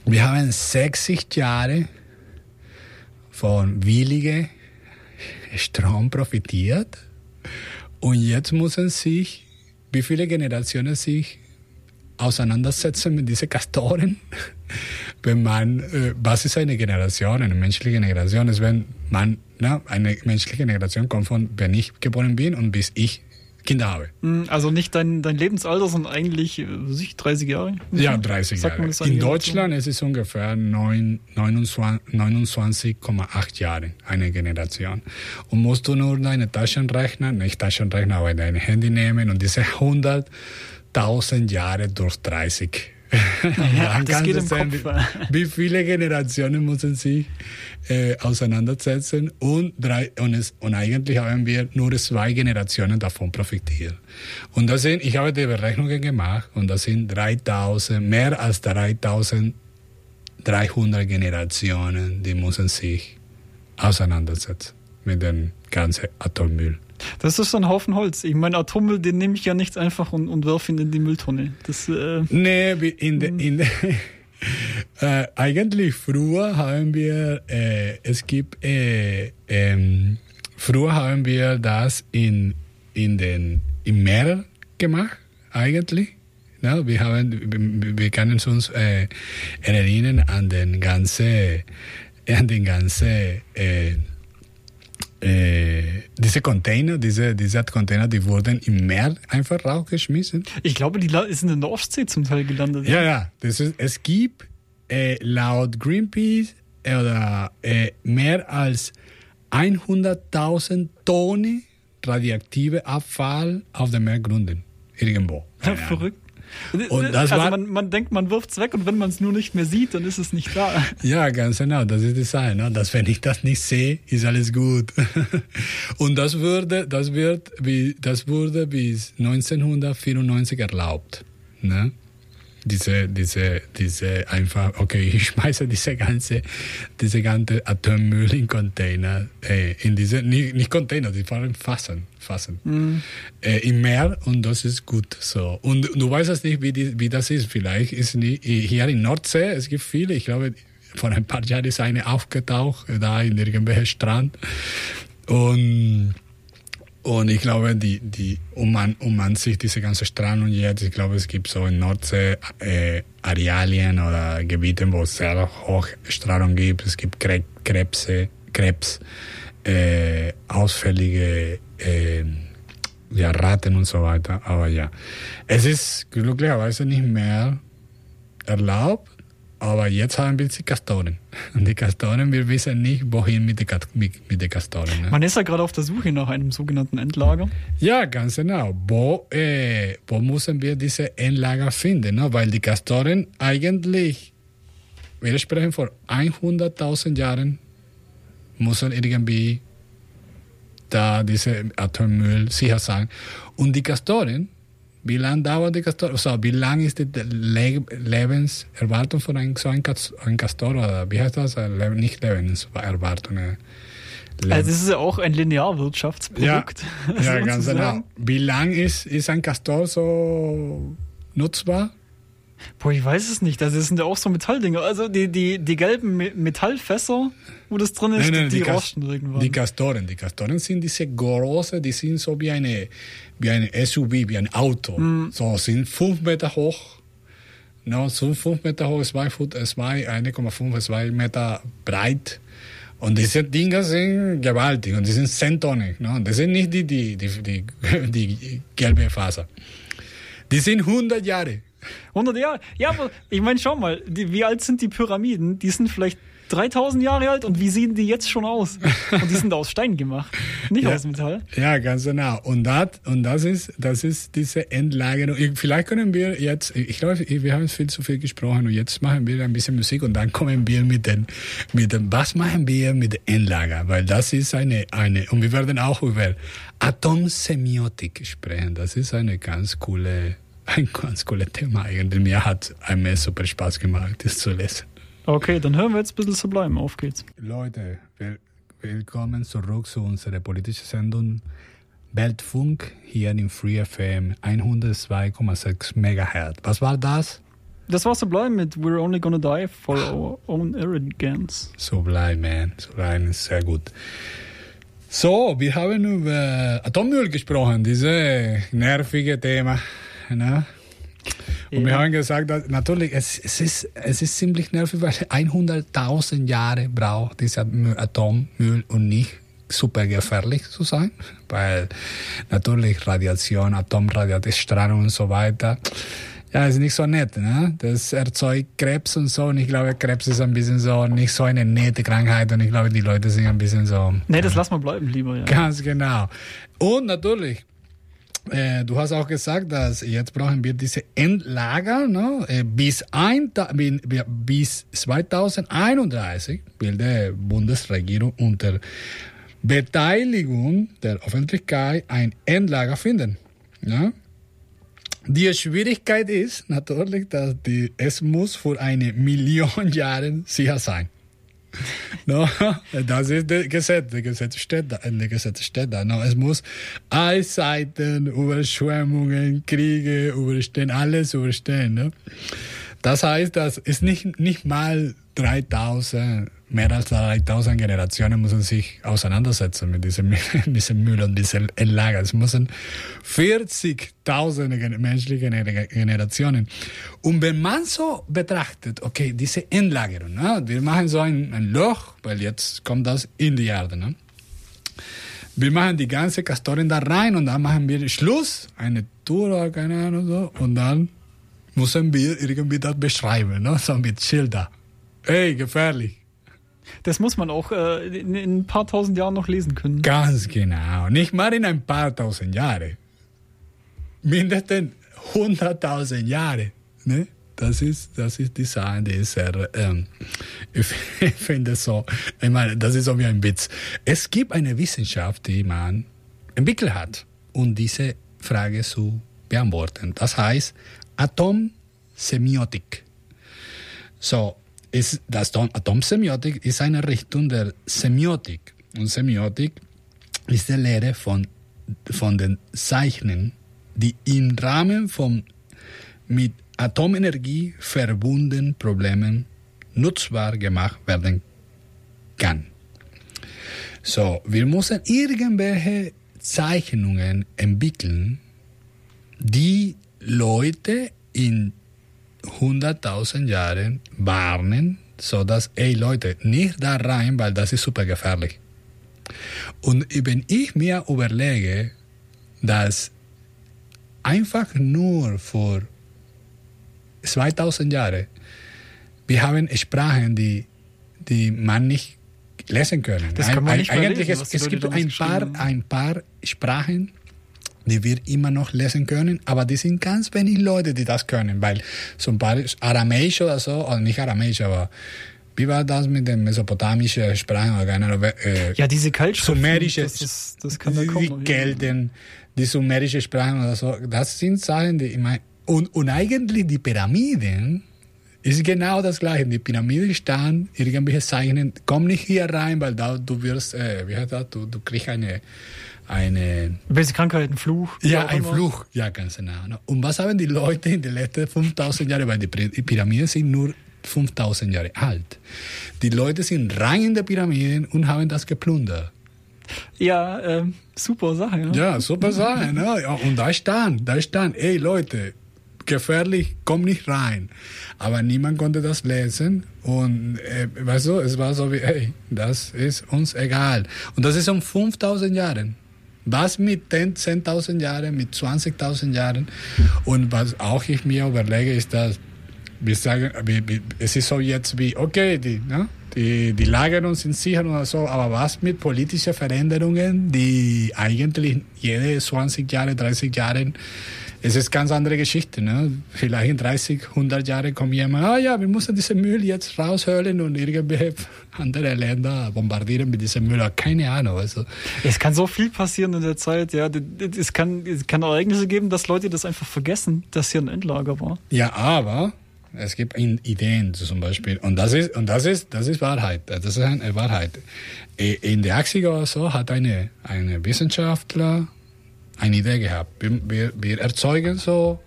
Wir haben 60 Jahre von billigem Strom profitiert und jetzt müssen sich, wie viele Generationen sich auseinandersetzen mit diesen Kastoren, wenn man, äh, was ist eine Generation, eine menschliche Generation, ist, wenn man, na, eine menschliche Generation kommt von, wenn ich geboren bin und bis ich Kinder habe. Hm, also nicht dein, dein Lebensalter, sondern eigentlich 30 äh, Jahre? Ja, 30 Jahre. In Deutschland ist es ungefähr 29,8 29 Jahre, eine Generation. Und musst du nur deine Taschenrechner, nicht Taschenrechner, aber dein Handy nehmen und diese 100.000 Jahre durch 30 ja, das geht im sein, Kopf. Wie, wie, viele Generationen müssen sich äh, auseinandersetzen und, drei, und, es, und eigentlich haben wir nur zwei Generationen davon profitiert. Und das sind, ich habe die Berechnungen gemacht und das sind 3000, mehr als 3300 Generationen, die müssen sich auseinandersetzen mit dem ganzen Atommüll. Das ist so ein Haufen Holz. Ich meine, Atommüll, den nehme ich ja nicht einfach und, und werfe ihn in die Mülltonne. Das, äh, nee, in de, in de, äh, eigentlich früher haben wir, äh, es gibt, äh, ähm, früher haben wir das in, in den, im Meer gemacht, eigentlich. Ja, wir haben, wir können uns äh, erinnern an den ganzen, an den ganzen, äh, diese Container, diese, diese Container, die wurden im Meer einfach rausgeschmissen. Ich glaube, die sind in der Ostsee zum Teil gelandet. Ja, ja. Das ist, es gibt äh, laut Greenpeace äh, oder, äh, mehr als 100.000 Tonnen radioaktive Abfall auf dem Meergründen. Irgendwo. Ja, verrückt. Und das also war, man, man denkt, man wirft es weg und wenn man es nur nicht mehr sieht, dann ist es nicht da. Ja, ganz genau. Das ist die Sache. Ne? Dass wenn ich das nicht sehe, ist alles gut. Und das würde, das wird, wie, das wurde bis 1994 erlaubt. Ne? diese, diese, diese einfach, okay, ich schmeiße diese ganze, diese ganze Atommüll in Container, äh, in diese, nicht, nicht Container, die waren Fassen, Fassen, mhm. äh, im Meer und das ist gut so. Und du weißt es nicht, wie, die, wie das ist. Vielleicht ist nicht, hier in Nordsee, es gibt viele, ich glaube, vor ein paar Jahren ist eine aufgetaucht, da in irgendwelchen Strand. Und, und ich glaube, die, die, um, man, um man sich diese ganze Strand und jetzt, ich glaube, es gibt so in Nordsee äh, Arealien oder Gebiete, wo es sehr hohe Strahlung gibt. Es gibt Krebse, Krebs, äh, ausfällige äh, ja, Ratten und so weiter. Aber ja, es ist glücklicherweise nicht mehr erlaubt, aber jetzt haben wir die Kastoren. Und die Kastoren, wir wissen nicht, wohin mit den mit, mit Kastoren. Ne? Man ist ja gerade auf der Suche nach einem sogenannten Endlager. Ja, ganz genau. Wo, äh, wo müssen wir diese Endlager finden? Ne? Weil die Kastoren eigentlich, wir sprechen vor 100.000 Jahren, müssen irgendwie da diese Atommüll sicher sein. Und die Kastoren, wie lange dauert die Kastor? Also, wie lange ist die Le Lebenserwartung von einem, so einem Kastor? Oder wie heißt das? Äh, nicht Lebenserwartung. Äh, Leben. Also das ist ja auch ein Linearwirtschaftsprodukt. Ja, ja ganz genau. Wie lang ist, ist ein Kastor so nutzbar? Boah, ich weiß es nicht. Also, das sind ja auch so Metalldinger. Also, die, die, die gelben Metallfässer, wo das drin ist, nein, nein, die, die rosten irgendwann. Die Castoren. Die Castoren sind diese große, die sind so wie eine, wie eine SUV, wie ein Auto. Mm. So, sind fünf Meter hoch. No, so fünf Meter hoch, zwei Fuß, zwei, 1,5, zwei Meter breit. Und diese Dinger sind gewaltig und die sind 10 Tonnen. No? Das sind nicht die, die, die, die, die gelbe Faser. Die sind 100 Jahre. 100 Jahre? Ja, aber ich meine, schau mal, die, wie alt sind die Pyramiden? Die sind vielleicht 3000 Jahre alt und wie sehen die jetzt schon aus? Und die sind aus Stein gemacht, nicht ja, aus Metall. Ja, ganz genau. Und das, und das ist, das ist diese Endlagerung. Vielleicht können wir jetzt, ich glaube, wir haben viel zu viel gesprochen und jetzt machen wir ein bisschen Musik und dann kommen wir mit den, mit dem, was machen wir mit dem Endlager? Weil das ist eine, eine, und wir werden auch über Atomsemiotik sprechen. Das ist eine ganz coole ein ganz cooles Thema eigentlich. Mir hat einmal super Spaß gemacht, das zu lesen. Okay, dann hören wir jetzt ein bisschen zu bleiben. Auf geht's. Leute, willkommen zurück zu unserer politischen Sendung Weltfunk hier in Free FM 102,6 MHz. Was war das? Das war Sublime mit We're Only Gonna Die for Our Own Arrogance. Sublime, man. Sublime ist sehr gut. So, wir haben über Atommüll gesprochen, dieses nervige Thema. Ne? Und ja. wir haben gesagt, dass natürlich, es, es, ist, es ist ziemlich nervig, weil 100.000 Jahre braucht dieser Atommüll und nicht super gefährlich zu sein, weil natürlich Radiation, Atomradiostrahlung und so weiter, ja, ist nicht so nett, ne? Das erzeugt Krebs und so und ich glaube, Krebs ist ein bisschen so, nicht so eine nette Krankheit und ich glaube, die Leute sind ein bisschen so. Nee, das ja. lass mal bleiben, lieber, ja. Ganz genau. Und natürlich, äh, du hast auch gesagt, dass jetzt brauchen wir diese Endlager ne? Bis, ein, bis 2031 will die Bundesregierung unter Beteiligung der Öffentlichkeit ein Endlager finden. Ja? Die Schwierigkeit ist natürlich, dass die, es muss für eine Million Jahre sicher sein. No, das ist das Gesetz. Das Gesetz steht da. Das Gesetz steht da. No, es muss Eiszeiten, Überschwemmungen, Kriege überstehen, alles überstehen. Ne? Das heißt, das ist nicht, nicht mal 3000 mehr als 3000 Generationen müssen sich auseinandersetzen mit diesem, diesem Müll und diesem Endlager. Es müssen 40.000 menschliche Generationen. Und wenn man so betrachtet, okay, diese Endlagerung, ne, wir machen so ein, ein Loch, weil jetzt kommt das in die Erde, ne? Wir machen die ganze Kastorin da rein und dann machen wir Schluss, eine Tour oder keine Ahnung so, und dann müssen wir irgendwie das beschreiben, ne? so mit Schilder. Ey, gefährlich das muss man auch äh, in, in, ein paar tausend Jahren noch lesen können. Ganz genau. Nicht mal in ein paar tausend Jahre. Mindestens 100.000 Jahre. Ne? Das ist, das ist die Sache, die ist sehr, ähm, ich finde so, ich meine, das ist so wie ein Witz. Es gibt eine Wissenschaft, die man entwickelt hat, um diese Frage zu beantworten. Das heißt Atomsemiotik. So, ist das Atomsemiotik ist eine Richtung der Semiotik. Und Semiotik ist die Lehre von, von den Zeichen, die im Rahmen von mit Atomenergie verbundenen Problemen nutzbar gemacht werden kann. So, wir müssen irgendwelche Zeichnungen entwickeln, die Leute in 100.000 Jahren warnen, so dass, ey Leute, nicht da rein, weil das ist super gefährlich. Und wenn ich mir überlege, dass einfach nur vor 2000 Jahren wir haben Sprachen, die, die man nicht lesen können. Das kann man nicht eigentlich lesen, es, es gibt ein paar, ein paar Sprachen, die wir immer noch lesen können, aber die sind ganz wenig Leute, die das können, weil zum Beispiel Aramäisch oder so, oder nicht Aramäisch, aber wie war das mit den mesopotamischen Sprachen oder keine Ahnung, äh, Ja, diese Kaltschriften, sumerische, das, ist, das kann da die kommen. gelten, die sumerische Sprachen oder so, das sind Sachen, die ich meine, und, und eigentlich die Pyramiden ist genau das Gleiche. Die Pyramiden stehen, irgendwelche Zeichen, komm nicht hier rein, weil da du wirst, äh, wie heißt das, du, du kriegst eine, eine Welche Krankheiten, Fluch? wie ja, ein immer. Fluch. Ja, ganz genau. Und was haben die Leute in den letzten 5000 Jahren, weil die Py- die Pyramiden sind nur 5000 Jahre alt. Die Leute sind rein in die Pyramiden und haben das geplundert. Ja, ähm, super Sache. Ja. Ja, super Sache. Ne? Ja, und da stand, da stand, ey Leute, gefährlich, komm nicht rein. Aber niemand konnte das lesen und äh, weißt du, es war so wie, ey, das ist uns egal. Und das ist um 5000 Jahren. Was mit 10 10.000 Jahren, mit 20.000 Jahren? Und was auch ich mir überlege, ist, dass wir sagen, es ist so jetzt wie, okay, die, ne? die, die lagern uns in sicher oder so, aber was mit politischen Veränderungen, die eigentlich jede 20 Jahre, 30 Jahre, es ist ganz andere Geschichte. Ne? Vielleicht in 30, 100 Jahren kommt jemand, ah ja, wir müssen diesen Müll jetzt raushöhlen und irgendwelche andere Länder bombardieren mit diesem Müll. Keine Ahnung. Also, Es kann so viel passieren in der Zeit. Ja, es kann, es kann Ereignisse geben, dass Leute das einfach vergessen, dass hier ein Endlager war. Ja, aber es gibt Ideen zum Beispiel. Und das ist, und das ist, das ist Wahrheit. Das ist eine Wahrheit. In den 80er oder so hat eine, eine Wissenschaftler eine Idee gehabt. Wir, wir, erzeugen so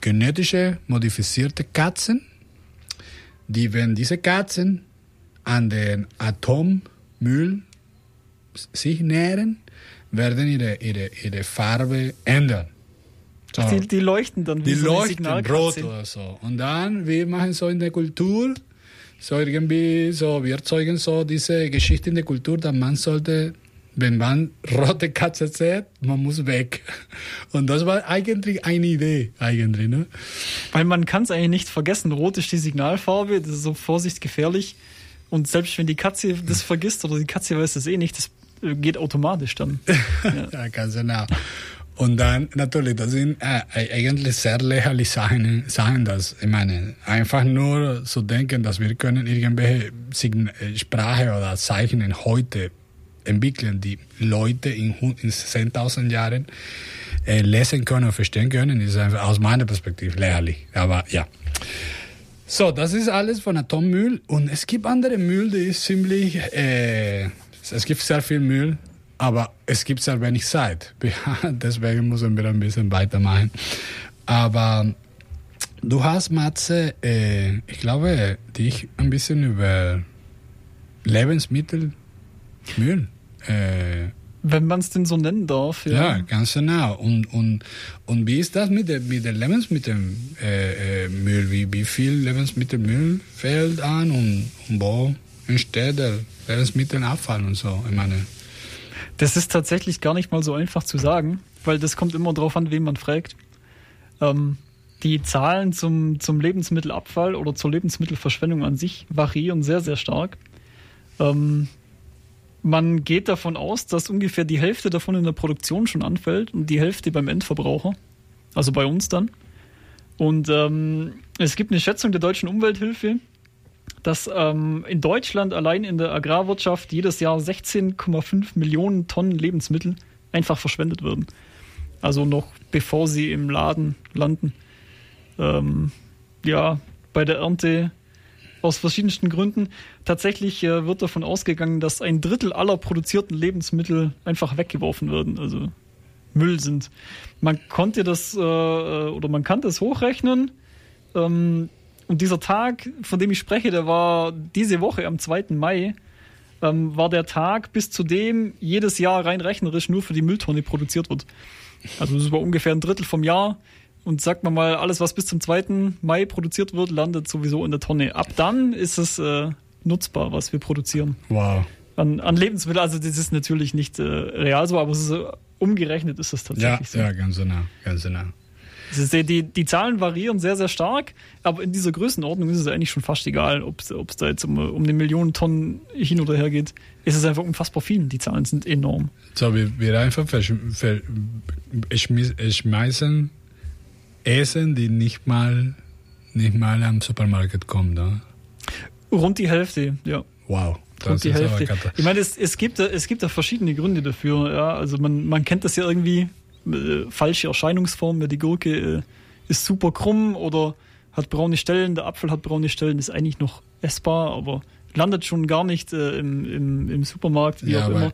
genetische modifizierte Katzen, die, wenn diese Katzen an den Atommüll sich nähern, werden ihre, ihre, ihre Farbe ändern. So. Die, die leuchten dann wie Die so leuchten rot oder so. Und dann, wir machen so in der Kultur, so irgendwie, so, wir erzeugen so diese Geschichte in der Kultur, dass man sollte, wenn man rote Katze sieht, man muss weg. Und das war eigentlich eine Idee, eigentlich, ne? Weil man kann es eigentlich nicht vergessen. Rot ist die Signalfarbe, das ist so Vorsicht gefährlich. Und selbst wenn die Katze das vergisst oder die Katze weiß das eh nicht, das äh, geht automatisch dann. Ja, ganz genau. Und dann natürlich, das sind äh, eigentlich sehr lächerliche Sachen, Sachen, das, ich meine, einfach nur zu denken, dass wir können irgendwelche Sign äh, Sprache oder Zeichen heute entwickeln, die Leute in, in 10.000 Jahren äh, lesen können und verstehen können, ist einfach aus meiner Perspektive lächerlich. Aber ja. So, das ist alles von Atommüll. Und es gibt andere Müll, die ist ziemlich, äh, es gibt sehr viel Müll, aber es gibt sehr wenig Zeit. Deswegen müssen wir ein bisschen weitermachen. Aber du hast, Matze, äh, ich glaube, dich ein bisschen über Lebensmittelmüll. Äh, Wenn man es denn so nennen darf. ja, Ja. ganz genau. Und, und, und wie ist das mit dem mit dem Lebensmittelmüll? Äh, äh, Müll? wie, wie viel Lebensmittelmüll fällt an und, und wo entsteht der Lebensmittelabfall und so? Ich meine, Das ist tatsächlich gar nicht mal so einfach zu sagen, weil das kommt immer drauf an, wen man fragt. Ähm, die Zahlen zum, zum Lebensmittelabfall oder zur Lebensmittelverschwendung an sich variieren sehr, sehr stark. Ähm, man geht davon aus, dass ungefähr die Hälfte davon in der Produktion schon anfällt und die Hälfte beim Endverbraucher, also bei uns dann. Und ähm, es gibt eine Schätzung der deutschen Umwelthilfe, dass ähm, in Deutschland allein in der Agrarwirtschaft jedes Jahr 16,5 Millionen Tonnen Lebensmittel einfach verschwendet werden. Also noch bevor sie im Laden landen. Ähm, ja, bei der Ernte aus verschiedensten Gründen. Tatsächlich äh, wird davon ausgegangen, dass ein Drittel aller produzierten Lebensmittel einfach weggeworfen werden, also Müll sind. Man konnte das äh, oder man kann das hochrechnen. Ähm, Und dieser Tag, von dem ich spreche, der war diese Woche am 2. Mai, ähm, war der Tag, bis zu dem jedes Jahr rein rechnerisch nur für die Mülltonne produziert wird. Also das war ungefähr ein Drittel vom Jahr. Und sagt man mal, alles, was bis zum 2. Mai produziert wird, landet sowieso in der Tonne. Ab dann ist es äh, nutzbar, was wir produzieren. Wow. An, an Lebensmitteln, also das ist natürlich nicht äh, real so, aber ist, äh, umgerechnet ist es Ja, tatsächlich so. ja, ganz genau, ganz genau. Ist, die, die Zahlen variieren sehr, sehr stark, aber in dieser Größenordnung ist es eigentlich schon fast egal, ob es da jetzt um, um eine Million Tonnen hin oder her geht. Es ist einfach unfassbar viel. Die Zahlen sind enorm. So, wir, wir einfach versch- ver, schmiss- schmeißen Essen, die nicht mal, nicht mal am Supermarkt kommen. Ne? Rund die Hälfte, ja. Wow. Rund die Hälfte. Ich meine, es, es, gibt, da- es gibt da verschiedene Gründe dafür. Ja. Also man, man kennt das ja irgendwie, äh, falsche Erscheinungsform, ja, die Gurke äh, ist super krumm oder hat braune Stellen, der Apfel hat braune Stellen, ist eigentlich noch essbar, aber landet schon gar nicht äh, im, im, im Supermarkt, wie Ja, auch immer.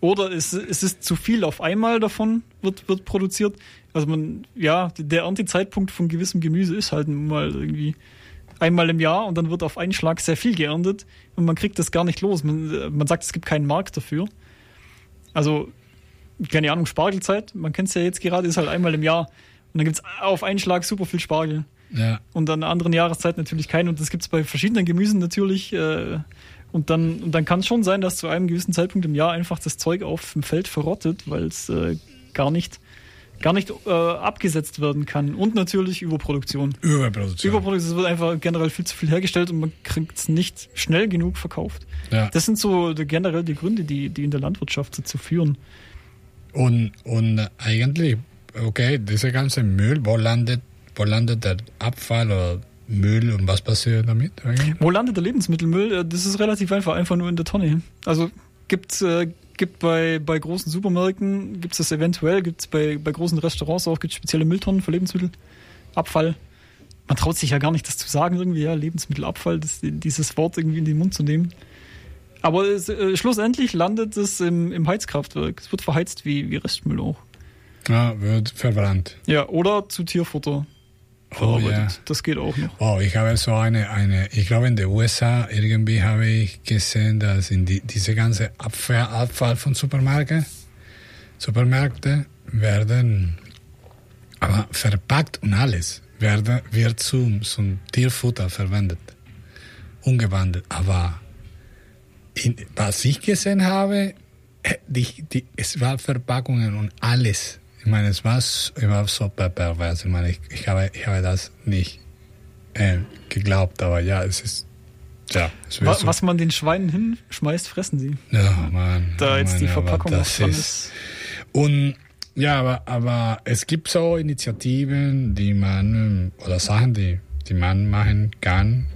Oder es, es ist zu viel auf einmal davon, wird, wird produziert. Also man, ja, der Erntezeitpunkt von gewissem Gemüse ist halt mal irgendwie einmal im Jahr und dann wird auf einen Schlag sehr viel geerntet und man kriegt das gar nicht los. Man, äh, man sagt, es gibt keinen Markt dafür. Also, keine Ahnung, Spargelzeit, man kennt es ja jetzt gerade, ist halt einmal im Jahr. Und dann gibt es auf einen Schlag super viel Spargel. Ja, Und an einer anderen Jahreszeit natürlich keinen. Und das gibt es bei verschiedenen Gemüsen natürlich. Äh, und dann, und dann kann es schon sein, dass zu einem gewissen Zeitpunkt im Jahr einfach das Zeug auf dem Feld verrottet, weil es äh, gar nicht, gar nicht äh, abgesetzt werden kann. Und natürlich Überproduktion. Überproduktion. Überproduktion, es wird einfach generell viel zu viel hergestellt und man kriegt es nicht schnell genug verkauft. ja. Das sind so die- generell die Gründe, die, die in der Landwirtschaft dazu führen. Und, und eigentlich, okay, dieser ganze Müll, wo landet, wo landet der Abfall oder Müll und was passiert damit? eigentlich? Wo landet der Lebensmittelmüll? Äh, Das ist relativ einfach, einfach nur in der Tonne. Also gibt äh, gibt bei, bei großen Supermärkten, gibt es das eventuell, gibt es bei, bei großen Restaurants auch gibt's spezielle Mülltonnen für Lebensmittel. Abfall. Man traut sich ja gar nicht, das zu sagen, irgendwie, ja, Lebensmittelabfall, das, dieses Wort irgendwie in den Mund zu nehmen. Aber es, äh, schlussendlich landet es im, im Heizkraftwerk. Es wird verheizt wie, wie Restmüll auch. Ja, wird verbrannt. Ja, oder zu Tierfutter Oh, verarbeitet. ja. Das geht auch noch. Wow, ich habe so eine, eine, ich glaube in den USA irgendwie habe ich gesehen, dass in die, diese ganze Abfall, Abfall von Supermärkten, Supermärkte werden aber verpackt und alles werde, wird zum, zum Tierfutter verwendet, umgewandelt. Aber in, was ich gesehen habe, äh, die, die, es war Verpackungen und alles. Ich meine, es war, s- es war so per- pervers. Ich meine, ich, ich, habe, ich habe das nicht äh, geglaubt, aber ja, es ist. Ja, es wird Wa- so. Was man den Schweinen hinschmeißt, fressen sie. Ja, Mann. Da ich jetzt die Verpackung das dran ist, ist. Und ja, aber, aber es gibt so Initiativen, die man, oder Sachen, die, die man machen kann,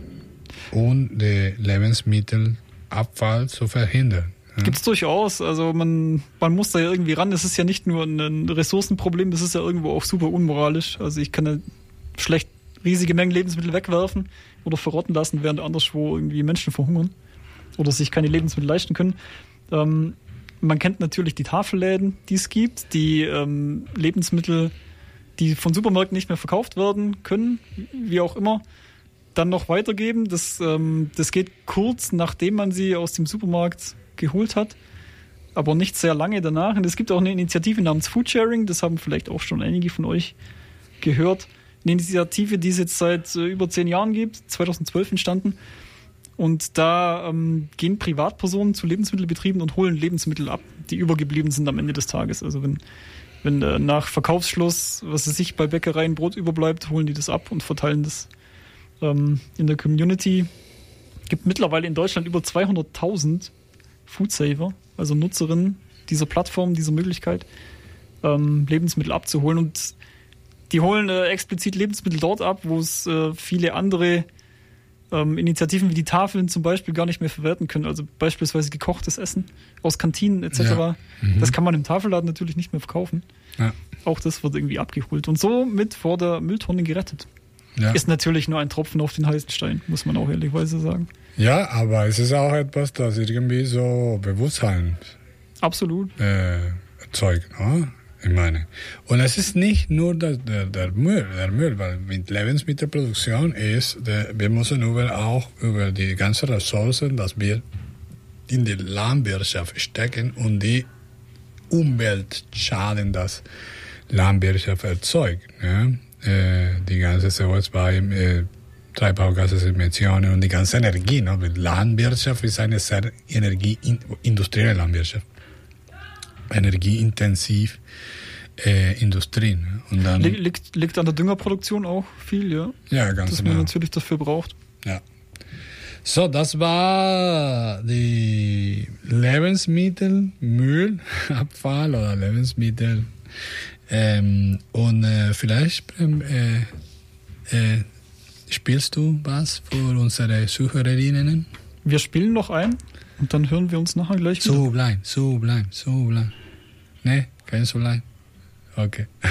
um den Lebensmittelabfall zu verhindern. Gibt es durchaus. Also man, man muss da ja irgendwie ran. Es ist ja nicht nur ein Ressourcenproblem, das ist ja irgendwo auch super unmoralisch. Also ich kann ja schlecht riesige Mengen Lebensmittel wegwerfen oder verrotten lassen, während anderswo irgendwie Menschen verhungern oder sich keine Lebensmittel leisten können. Ähm, man kennt natürlich die Tafelläden, die es gibt, die ähm, Lebensmittel, die von Supermärkten nicht mehr verkauft werden können, wie auch immer, dann noch weitergeben. Das, ähm, das geht kurz, nachdem man sie aus dem Supermarkt geholt hat, aber nicht sehr lange danach. Und es gibt auch eine Initiative namens Foodsharing, das haben vielleicht auch schon einige von euch gehört. Eine Initiative, die es jetzt seit äh, über zehn Jahren gibt, 2012 entstanden. Und da ähm, gehen Privatpersonen zu Lebensmittelbetrieben und holen Lebensmittel ab, die übergeblieben sind am Ende des Tages. Also wenn, wenn äh, nach Verkaufsschluss, was es sich bei Bäckereien Brot überbleibt, holen die das ab und verteilen das ähm, in der Community. Gibt mittlerweile in Deutschland über 200.000 Foodsaver, also Nutzerinnen dieser Plattform, dieser Möglichkeit, ähm, Lebensmittel abzuholen. Und die holen äh, explizit Lebensmittel dort ab, wo es äh, viele andere ähm, Initiativen wie die Tafeln zum Beispiel gar nicht mehr verwerten können. Also beispielsweise gekochtes Essen aus Kantinen etc. Ja. Mhm. Das kann man im Tafelladen natürlich nicht mehr verkaufen. Ja. Auch das wird irgendwie abgeholt und somit vor der Mülltonne gerettet. Ja. Ist natürlich nur ein Tropfen auf den heißen Stein, muss man auch ehrlichweise sagen. ja, aber es ist auch etwas, das irgendwie so Bewusstsein Absolut. äh, erzeugt. Ne? ich meine. Und es ist nicht nur der, der, der Müll, der Müll, weil mit Lebensmittelproduktion ist, der, wir müssen über, auch über die ganzen Ressourcen, dass wir in die Landwirtschaft stecken und die Umweltschaden, das Landwirtschaft erzeugt. Ne? Äh, die ganze CO2, äh, Treibhausgasemissionen und die ganze Energie. Ne? Landwirtschaft ist eine sehr energieindustrielle Landwirtschaft. Energieintensiv äh, Industrie. Ne? Und dann, liegt, liegt an der Düngerproduktion auch viel, ja? Ja, ganz Dass genau. man natürlich dafür braucht. Ja. So, das war die Lebensmittel, Müllabfall oder Lebensmittel. Ähm, und äh, vielleicht äh, äh, spielst du was für unsere Zuhörerinnen? Wir spielen noch ein und dann hören wir uns nachher gleich wieder. So bleiben, so bleiben, so bleiben. Ne, kein so bleiben. Okay.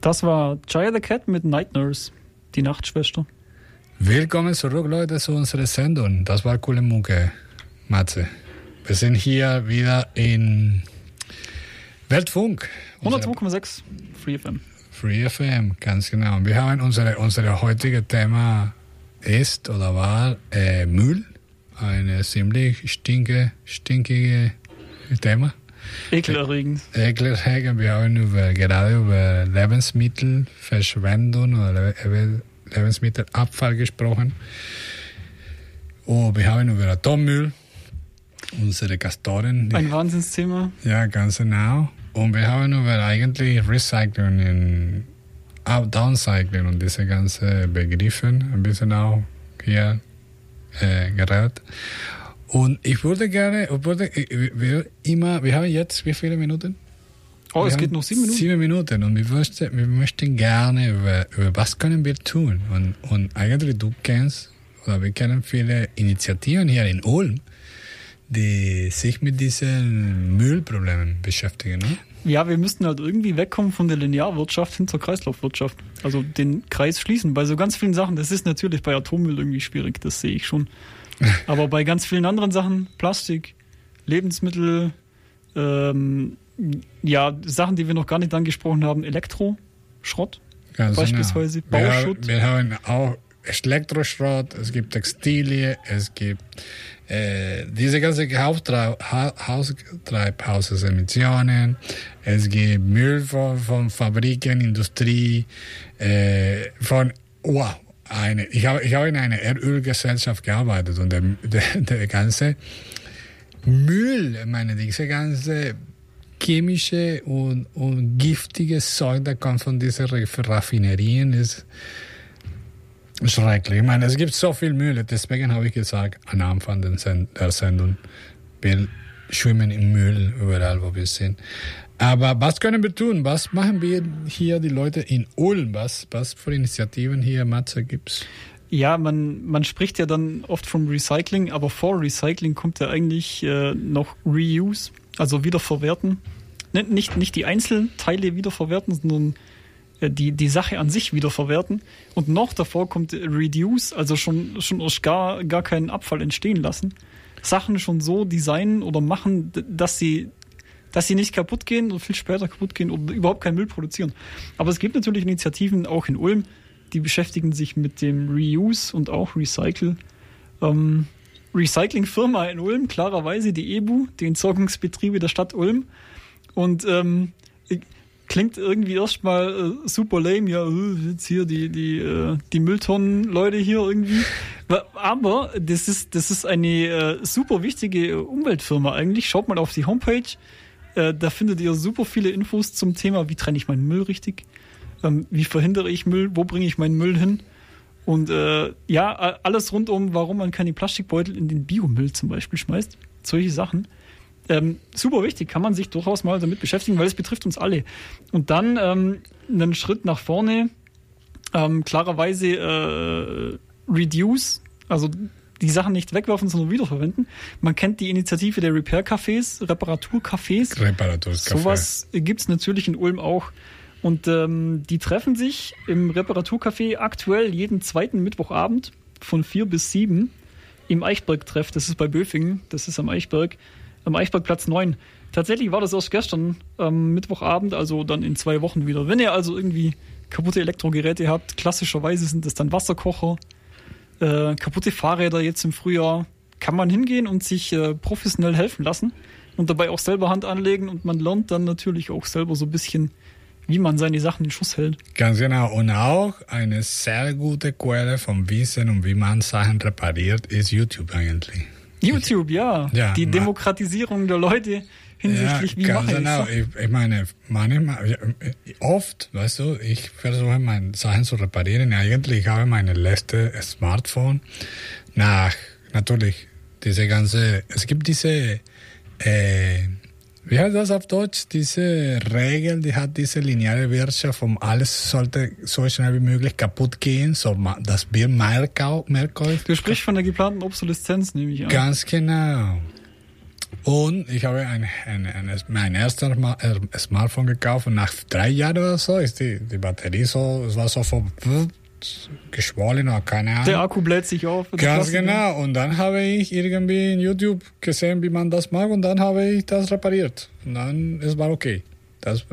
Das war Jaya the Cat mit Night Nurse, die Nachtschwester. Willkommen zurück, Leute, zu unserer Sendung. Das war coole Mucke, Matze. Wir sind hier wieder in Weltfunk. 102,6 Free FM. Free FM, ganz genau. Wir haben unsere, unser heutiges Thema ist oder war äh, Müll. Ein ziemlich stinke, stinkige Thema. Ekelerregend. Ekelerregend. Wir haben über, gerade über Lebensmittelverschwendung oder Lebensmittelabfall gesprochen. Oh, wir haben über Atommüll, unsere Castoren. Ein Wahnsinnsthema. Ja, ganz genau. Und wir haben über eigentlich Recycling und Downcycling und diese ganzen Begriffe ein bisschen auch hier äh, geredet. Und ich würde gerne, ich würde, wir, immer, wir haben jetzt wie viele Minuten? Oh, wir es geht noch sieben Minuten. Sieben Minuten und wir möchten, wir möchten gerne über, über was können wir tun. Und, und eigentlich du kennst, oder wir kennen viele Initiativen hier in Ulm, die sich mit diesen Müllproblemen beschäftigen. Ne? Ja, wir müssten halt irgendwie wegkommen von der Linearwirtschaft hin zur Kreislaufwirtschaft. Also den Kreis schließen. Bei so ganz vielen Sachen, das ist natürlich bei Atommüll irgendwie schwierig, das sehe ich schon. Aber bei ganz vielen anderen Sachen, Plastik, Lebensmittel, ähm, ja, Sachen, die wir noch gar nicht angesprochen haben, Elektroschrott genau. beispielsweise, genau. Bauschutt. Wir wir haben auch Elektroschrott, es gibt Textilien, es gibt äh, diese ganze Haustreibhausemissionen, es gibt Müll von, von Fabriken, Industrie, äh, von, wow, eine, ich habe, ich habe in einer Erdölgesellschaft gearbeitet und der, der, der ganze Müll, ich meine, diese ganze chemische und, und giftige Zeug, der kommt von diesen Raffinerien, ist schrecklich. Ich meine, es gibt so viel Müll, deswegen habe ich gesagt, am Anfang der Sendung, wir schwimmen im Müll überall, wo wir sind. Aber was können wir tun? Was machen wir hier die Leute in Ulm? Was, was für Initiativen hier, Matze, gibt's? Ja, man, man spricht ja dann oft vom Recycling, aber vor Recycling kommt ja eigentlich äh, noch Reuse, also wiederverwerten. Nicht, nicht die Einzelteile wiederverwerten, sondern die, die Sache an sich wiederverwerten. Und noch davor kommt Reduce, also schon, schon gar, gar keinen Abfall entstehen lassen. Sachen schon so designen oder machen, dass sie dass sie nicht kaputt gehen oder viel später kaputt gehen oder überhaupt keinen Müll produzieren. Aber es gibt natürlich Initiativen auch in Ulm, die beschäftigen sich mit dem Reuse und auch Recycle. Ähm, Recyclingfirma in Ulm, klarerweise die EBU, die Entsorgungsbetriebe der Stadt Ulm. Und ähm, klingt irgendwie erstmal äh, super lame, ja, äh, jetzt hier die, die, äh, die Mülltonnen-Leute hier irgendwie. Aber das ist, das ist eine äh, super wichtige Umweltfirma eigentlich. Schaut mal auf die Homepage äh, da findet ihr super viele Infos zum Thema, wie trenne ich meinen Müll richtig, ähm, wie verhindere ich Müll, wo bringe ich meinen Müll hin. Und äh, ja, alles rund um, warum man keine Plastikbeutel in den Biomüll zum Beispiel schmeißt. Solche Sachen. Ähm, super wichtig, kann man sich durchaus mal damit beschäftigen, weil es betrifft uns alle. Und dann ähm, einen Schritt nach vorne, ähm, klarerweise äh, Reduce, also die Sachen nicht wegwerfen, sondern wiederverwenden. Man kennt die Initiative der Repair-Cafés, Reparaturcafés. Reparaturcafé. Sowas gibt's natürlich in Ulm auch. Und ähm, die treffen sich im Reparaturcafé aktuell jeden zweiten Mittwochabend von vier bis sieben im Eichberg-Treff. Das ist bei Böfingen, das ist am Eichberg. Am Eichbergplatz 9. Tatsächlich war das erst gestern, ähm, Mittwochabend, also dann in zwei Wochen wieder. Wenn ihr also irgendwie kaputte Elektrogeräte habt, klassischerweise sind das dann Wasserkocher, äh, kaputte Fahrräder jetzt im Frühjahr, kann man hingehen und sich äh, professionell helfen lassen und dabei auch selber Hand anlegen und man lernt dann natürlich auch selber so ein bisschen, wie man seine Sachen in Schuss hält. Ganz genau. Und auch eine sehr gute Quelle vom Wissen und wie man Sachen repariert, ist YouTube eigentlich. YouTube, ja. Ja, Die Demokratisierung der Leute hinsichtlich, wie ganz mache genau. ich Ich, meine, manchmal, ja, oft, weißt du, ich versuche meine Sachen zu reparieren. Eigentlich habe ich meine letzte Smartphone nach, natürlich, diese ganze, es gibt diese, äh, wie heißt das auf Deutsch? Diese Regel, die hat diese lineare Wirtschaft, um alles sollte so schnell wie möglich kaputt gehen, so dass wir mehr, mehr kaufen. Du sprichst von der geplanten Obsoleszenz, nehme ich an. Ganz genau. Und ich habe ein, ein, ein, mein erstes Ma- Smartphone gekauft und nach drei Jahren oder so ist die, die Batterie so, es war so vom geschwollen oder keine Ahnung. Der Akku bläht sich auf. Ganz genau. Und dann habe ich irgendwie in YouTube gesehen, wie man das macht und dann habe ich das repariert. Und dann es war okay. Das,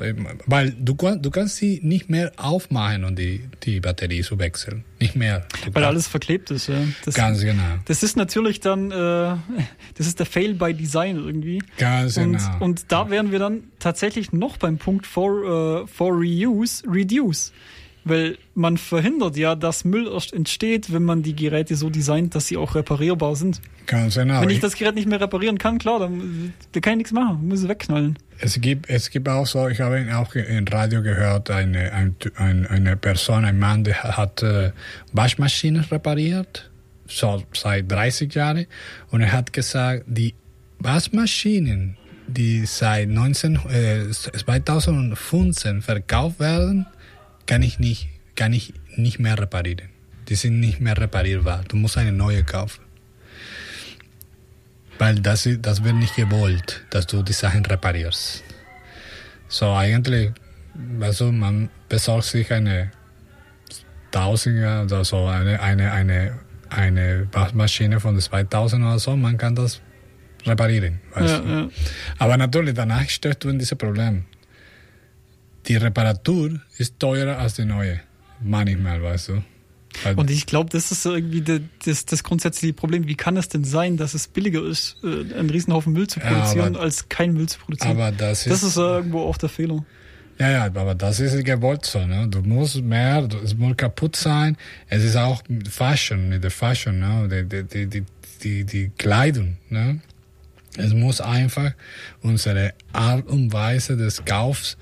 weil du, du kannst sie nicht mehr aufmachen und die, die Batterie zu wechseln. Nicht mehr. Weil alles verklebt ist, ja. Das, Ganz genau. das ist natürlich dann, äh, das ist der Fail by Design irgendwie. Ganz Und, genau. und da wären wir dann tatsächlich noch beim Punkt for, äh, for Reuse, Reduce. Weil man verhindert ja, dass Müll erst entsteht, wenn man die Geräte so designt, dass sie auch reparierbar sind. Ganz genau. Wenn ich das Gerät nicht mehr reparieren kann, klar, dann da kann ich nichts machen, muss es wegknallen. Es gibt, es gibt auch so, ich habe auch im Radio gehört, eine, ein, ein, eine Person, ein Mann, der hat äh, Waschmaschinen repariert, so seit 30 Jahren. Und er hat gesagt, die Waschmaschinen, die seit 19, äh, 2015 verkauft werden, kann ich nicht, kann ich nicht mehr reparieren. Die sind nicht mehr reparierbar. Du musst eine neue kaufen. Weil das, ist- das wird nicht gewollt, dass du die Sachen reparierst. So eigentlich, also man besorgt sich eine Tausender oder so, eine, eine, eine, eine Waschmaschine von 2000 oder so, man kann das reparieren. Ja, ja. Aber natürlich, danach stehst du in diesem Problem. Die Reparatur ist teurer als die neue. Manchmal, weißt du. Weil- Und ich glaube, das ist irgendwie de, das, das grundsätzliche Problem. Wie kann es denn sein, dass es billiger ist, äh, einen Riesenhaufen Müll zu Ja, produzieren, aber- als keinen Müll zu produzieren? aber das ist, das ist irgendwo auch der Fehler. Ja, ja, aber das ist gewollt so, ne? Du musst mehr, du- es muss kaputt sein. Es ist auch Fashion, mit der Fashion, ne? Die, die, die, die, die, die Kleidung, ne? Es muss einfach unsere Art und Weise des Kaufs,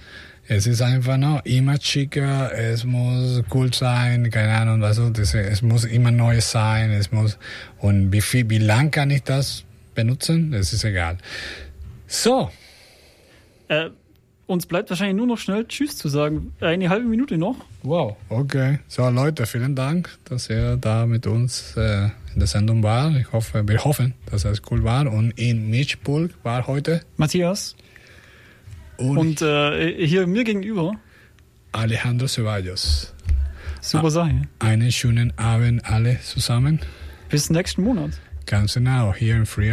es ist einfach noch immer schicker, es muss cool sein, keine Ahnung, was also das, es muss immer neu sein, es muss, und wie viel, wie lang kann ich das benutzen? Das ist egal. So, Äh, uns bleibt wahrscheinlich nur noch schnell Tschüss zu sagen. Eine halbe Minute noch. Wow, okay. So Leute, vielen Dank, dass ihr da mit uns äh, in der Sendung war. Ich hoffe, wir hoffen, dass es cool war. Und in Mischpulk war heute Matthias. Und, Und äh, hier mir gegenüber. Alejandro Ceballos. Super Sache. Einen schönen Abend alle zusammen. Bis nächsten Monat. Ganz genau, hier in Free